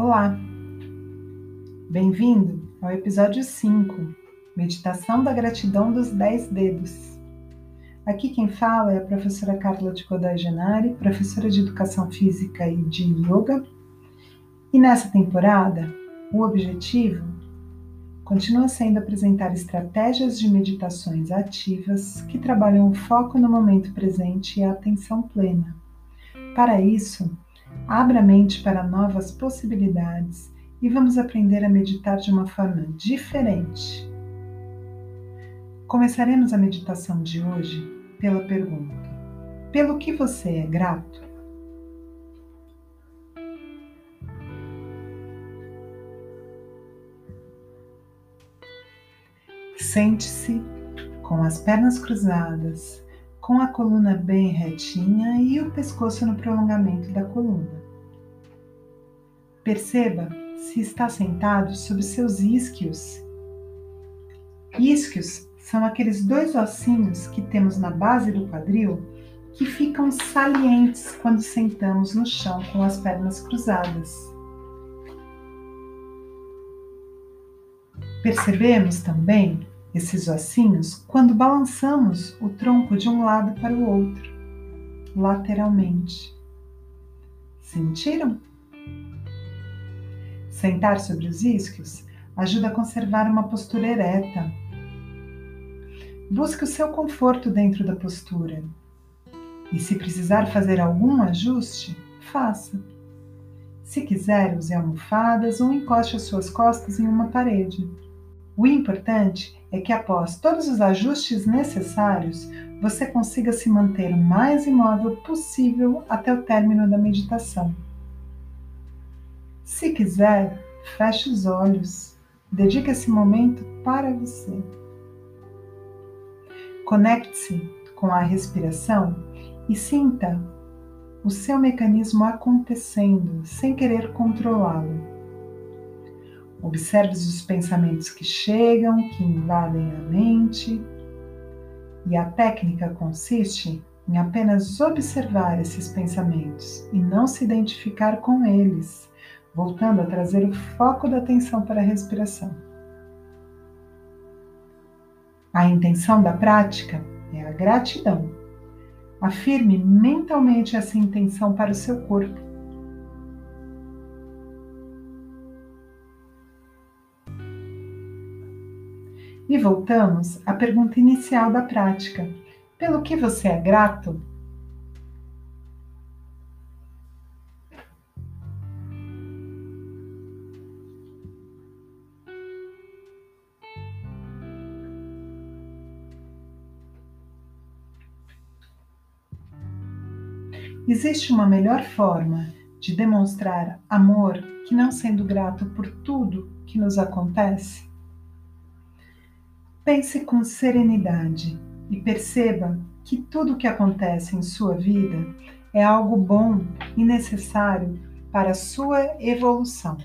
Olá! Bem-vindo ao episódio 5 Meditação da Gratidão dos 10 Dedos. Aqui quem fala é a professora Carla de Kodai Genari, professora de Educação Física e de Yoga. E nessa temporada, o objetivo continua sendo apresentar estratégias de meditações ativas que trabalham o foco no momento presente e a atenção plena. Para isso, abra a mente para novas possibilidades e vamos aprender a meditar de uma forma diferente. Começaremos a meditação de hoje pela pergunta: Pelo que você é grato? Sente-se com as pernas cruzadas, com a coluna bem retinha e o pescoço no prolongamento da coluna. Perceba se está sentado sobre seus isquios. Isquios são aqueles dois ossinhos que temos na base do quadril que ficam salientes quando sentamos no chão com as pernas cruzadas. Percebemos também esses ossinhos quando balançamos o tronco de um lado para o outro, lateralmente. Sentiram? Sentar sobre os isquios ajuda a conservar uma postura ereta. Busque o seu conforto dentro da postura. E se precisar fazer algum ajuste, faça. Se quiser, use almofadas ou encoste as suas costas em uma parede. O importante é que após todos os ajustes necessários, você consiga se manter o mais imóvel possível até o término da meditação. Se quiser, feche os olhos. Dedique esse momento para você. Conecte-se com a respiração e sinta o seu mecanismo acontecendo sem querer controlá-lo. Observe os pensamentos que chegam, que invadem a mente. E a técnica consiste em apenas observar esses pensamentos e não se identificar com eles, voltando a trazer o foco da atenção para a respiração. A intenção da prática é a gratidão. Afirme mentalmente essa intenção para o seu corpo E voltamos à pergunta inicial da prática: pelo que você é grato? Existe uma melhor forma de demonstrar amor que não sendo grato por tudo que nos acontece? Pense com serenidade e perceba que tudo o que acontece em sua vida é algo bom e necessário para a sua evolução.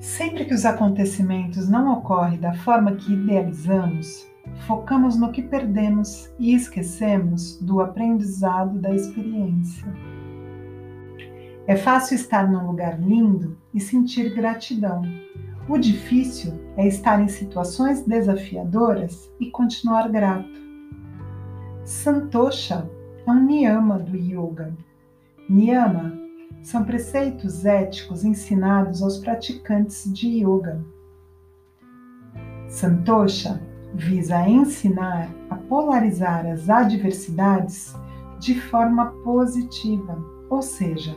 Sempre que os acontecimentos não ocorrem da forma que idealizamos, focamos no que perdemos e esquecemos do aprendizado da experiência. É fácil estar num lugar lindo e sentir gratidão, o difícil é estar em situações desafiadoras e continuar grato. Santosha é um niyama do yoga. Niyama são preceitos éticos ensinados aos praticantes de yoga. Santosha visa ensinar a polarizar as adversidades de forma positiva, ou seja,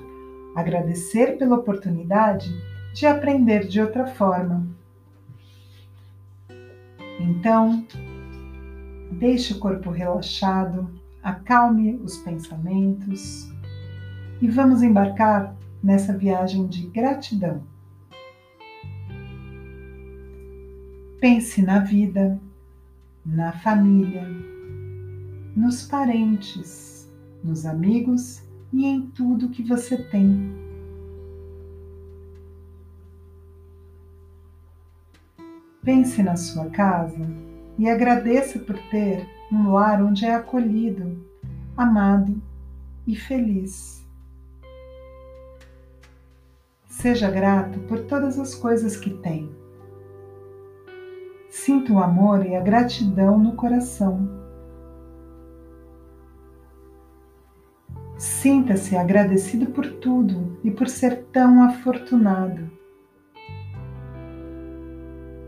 agradecer pela oportunidade de aprender de outra forma. Então, deixe o corpo relaxado, acalme os pensamentos e vamos embarcar nessa viagem de gratidão. Pense na vida, na família, nos parentes, nos amigos e em tudo que você tem. Pense na sua casa e agradeça por ter um lar onde é acolhido, amado e feliz. Seja grato por todas as coisas que tem. Sinta o amor e a gratidão no coração. Sinta-se agradecido por tudo e por ser tão afortunado.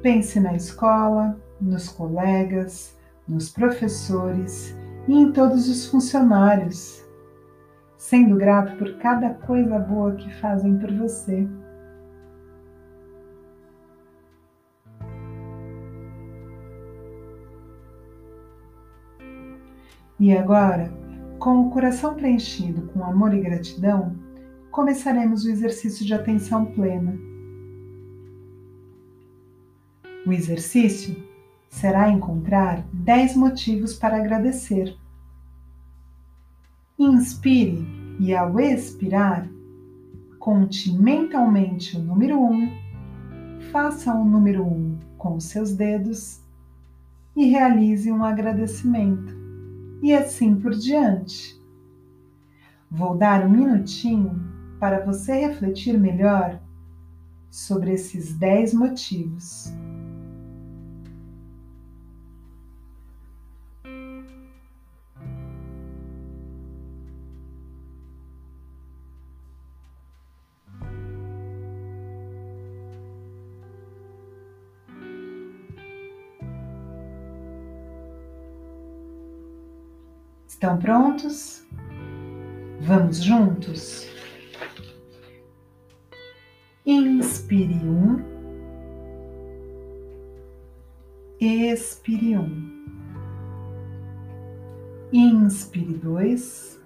Pense na escola, nos colegas, nos professores e em todos os funcionários, sendo grato por cada coisa boa que fazem por você. E agora, com o coração preenchido com amor e gratidão, começaremos o exercício de atenção plena. O exercício será encontrar 10 motivos para agradecer. Inspire e, ao expirar, conte mentalmente o número 1, um, faça o número 1 um com seus dedos e realize um agradecimento, e assim por diante. Vou dar um minutinho para você refletir melhor sobre esses 10 motivos. Estão prontos? Vamos juntos? Inspire um, expire um, inspire dois,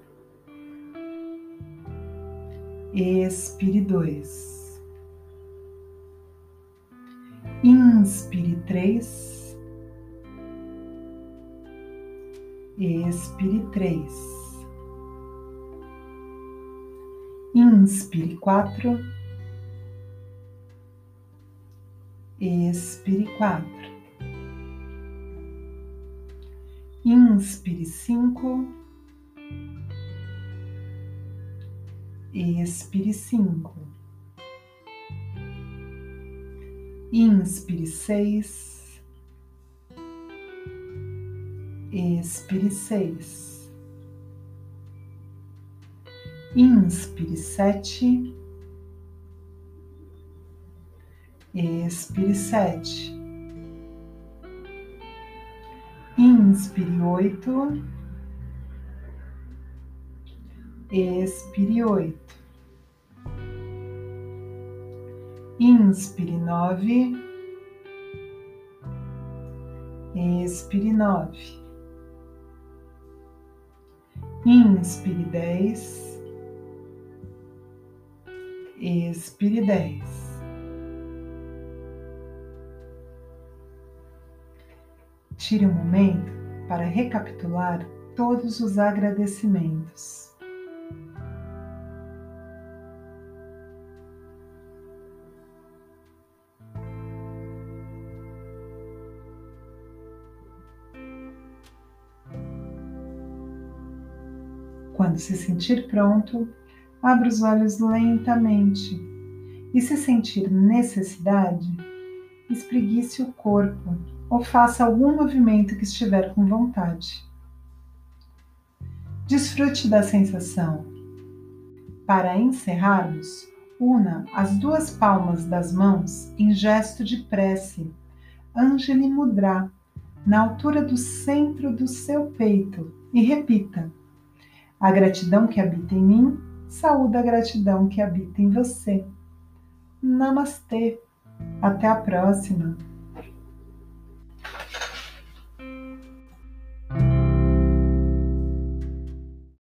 expire dois, inspire três expire três, inspire quatro, expire quatro, inspire cinco, expire cinco, inspire seis expire seis, inspire sete, expire sete, inspire oito, expire oito, inspire nove, expire nove Inspire dez, expire dez. Tire um momento para recapitular todos os agradecimentos. Quando se sentir pronto, abra os olhos lentamente e, se sentir necessidade, espreguice o corpo ou faça algum movimento que estiver com vontade. Desfrute da sensação. Para encerrarmos, una as duas palmas das mãos em gesto de prece, Anjali Mudra, na altura do centro do seu peito, e repita. A gratidão que habita em mim saúda a gratidão que habita em você. Namastê. Até a próxima.